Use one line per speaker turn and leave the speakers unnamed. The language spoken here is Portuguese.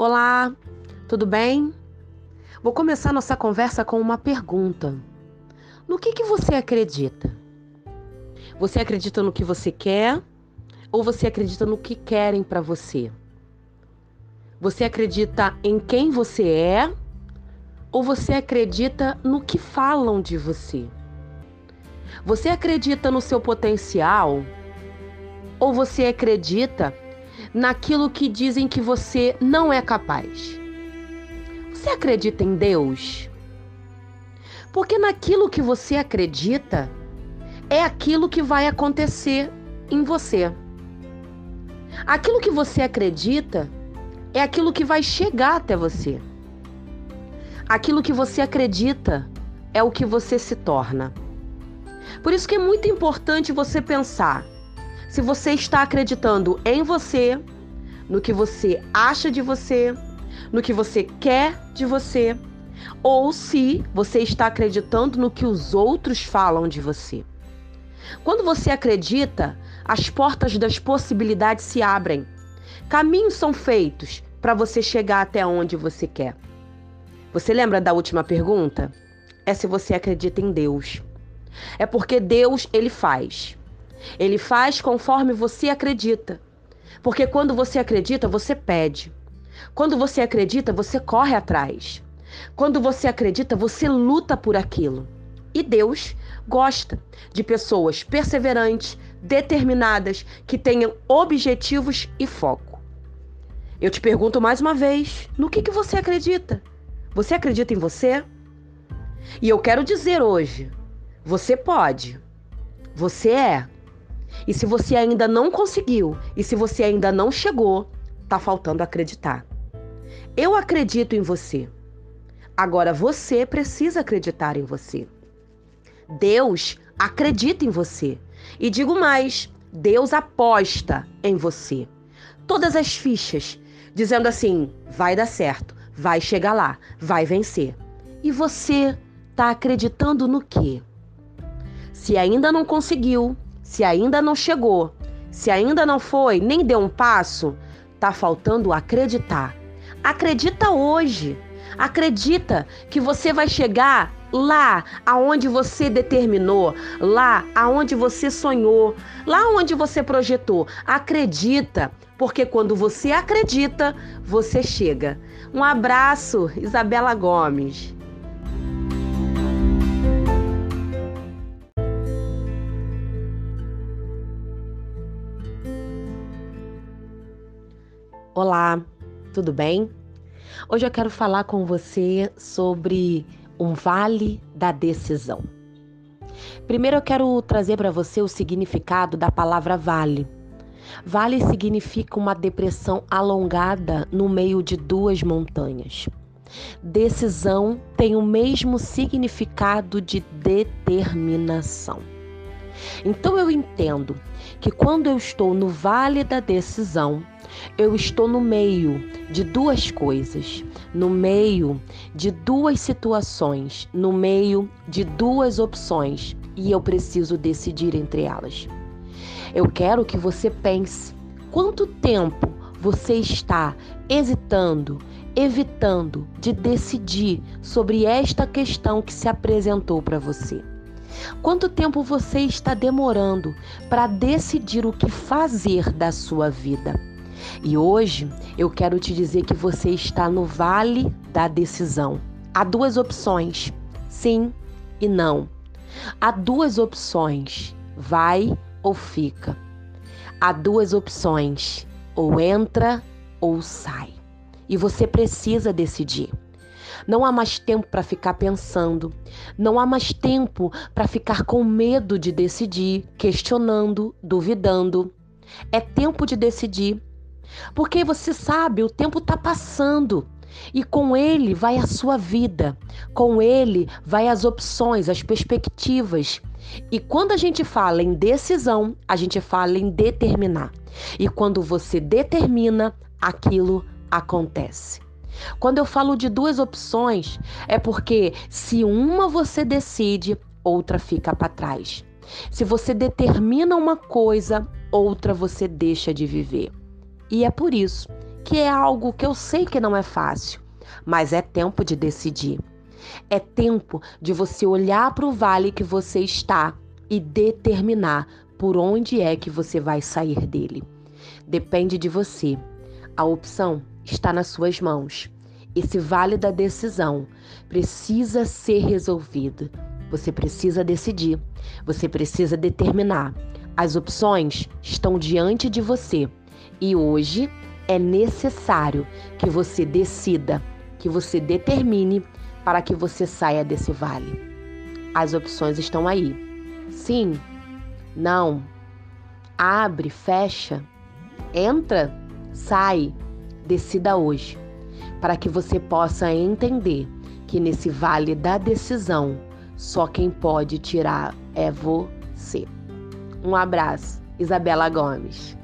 Olá, tudo bem? Vou começar nossa conversa com uma pergunta. No que, que você acredita? Você acredita no que você quer ou você acredita no que querem para você? Você acredita em quem você é ou você acredita no que falam de você? Você acredita no seu potencial ou você acredita naquilo que dizem que você não é capaz. Você acredita em Deus? Porque naquilo que você acredita é aquilo que vai acontecer em você. Aquilo que você acredita é aquilo que vai chegar até você. Aquilo que você acredita é o que você se torna. Por isso que é muito importante você pensar se você está acreditando em você, no que você acha de você, no que você quer de você, ou se você está acreditando no que os outros falam de você. Quando você acredita, as portas das possibilidades se abrem. Caminhos são feitos para você chegar até onde você quer. Você lembra da última pergunta? É se você acredita em Deus. É porque Deus ele faz. Ele faz conforme você acredita. Porque quando você acredita, você pede. Quando você acredita, você corre atrás. Quando você acredita, você luta por aquilo. E Deus gosta de pessoas perseverantes, determinadas, que tenham objetivos e foco. Eu te pergunto mais uma vez: no que, que você acredita? Você acredita em você? E eu quero dizer hoje: você pode. Você é. E se você ainda não conseguiu, e se você ainda não chegou, tá faltando acreditar. Eu acredito em você. Agora você precisa acreditar em você. Deus acredita em você. E digo mais, Deus aposta em você. Todas as fichas, dizendo assim: vai dar certo, vai chegar lá, vai vencer. E você está acreditando no quê? Se ainda não conseguiu, se ainda não chegou, se ainda não foi, nem deu um passo, tá faltando acreditar. Acredita hoje. Acredita que você vai chegar lá aonde você determinou, lá aonde você sonhou, lá onde você projetou. Acredita, porque quando você acredita, você chega. Um abraço, Isabela Gomes. Olá, tudo bem? Hoje eu quero falar com você sobre um vale da decisão. Primeiro eu quero trazer para você o significado da palavra vale. Vale significa uma depressão alongada no meio de duas montanhas. Decisão tem o mesmo significado de determinação. Então eu entendo que quando eu estou no vale da decisão, eu estou no meio de duas coisas, no meio de duas situações, no meio de duas opções e eu preciso decidir entre elas. Eu quero que você pense quanto tempo você está hesitando, evitando de decidir sobre esta questão que se apresentou para você. Quanto tempo você está demorando para decidir o que fazer da sua vida? E hoje eu quero te dizer que você está no vale da decisão. Há duas opções: sim e não. Há duas opções: vai ou fica. Há duas opções: ou entra ou sai. E você precisa decidir. Não há mais tempo para ficar pensando, não há mais tempo para ficar com medo de decidir, questionando, duvidando. É tempo de decidir porque você sabe, o tempo está passando. E com ele vai a sua vida, com ele vai as opções, as perspectivas. E quando a gente fala em decisão, a gente fala em determinar. E quando você determina, aquilo acontece. Quando eu falo de duas opções, é porque se uma você decide, outra fica para trás. Se você determina uma coisa, outra você deixa de viver. E é por isso que é algo que eu sei que não é fácil, mas é tempo de decidir. É tempo de você olhar para o vale que você está e determinar por onde é que você vai sair dele. Depende de você. A opção está nas suas mãos. Esse vale da decisão precisa ser resolvido. Você precisa decidir. Você precisa determinar. As opções estão diante de você e hoje é necessário que você decida, que você determine para que você saia desse vale. As opções estão aí. Sim, não, abre, fecha, entra, sai, decida hoje, para que você possa entender que nesse vale da decisão, só quem pode tirar é você. Um abraço, Isabela Gomes.